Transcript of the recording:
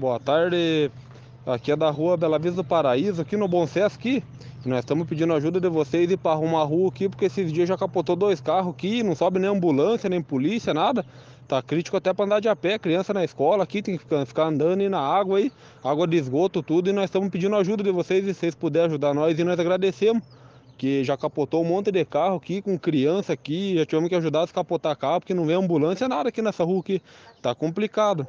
Boa tarde. Aqui é da rua Bela Vista do Paraíso, aqui no Bom Sesc. aqui. Nós estamos pedindo ajuda de vocês ir para arrumar a rua aqui, porque esses dias já capotou dois carros aqui, não sobe nem ambulância, nem polícia, nada. Tá crítico até para andar de a pé, criança na escola aqui, tem que ficar, ficar andando aí na água aí, água de esgoto, tudo, e nós estamos pedindo ajuda de vocês, e se vocês puderem ajudar nós, e nós agradecemos. Que já capotou um monte de carro aqui, com criança aqui, já tivemos que ajudar a descapotar carro, porque não vem ambulância, nada aqui nessa rua aqui. Tá complicado.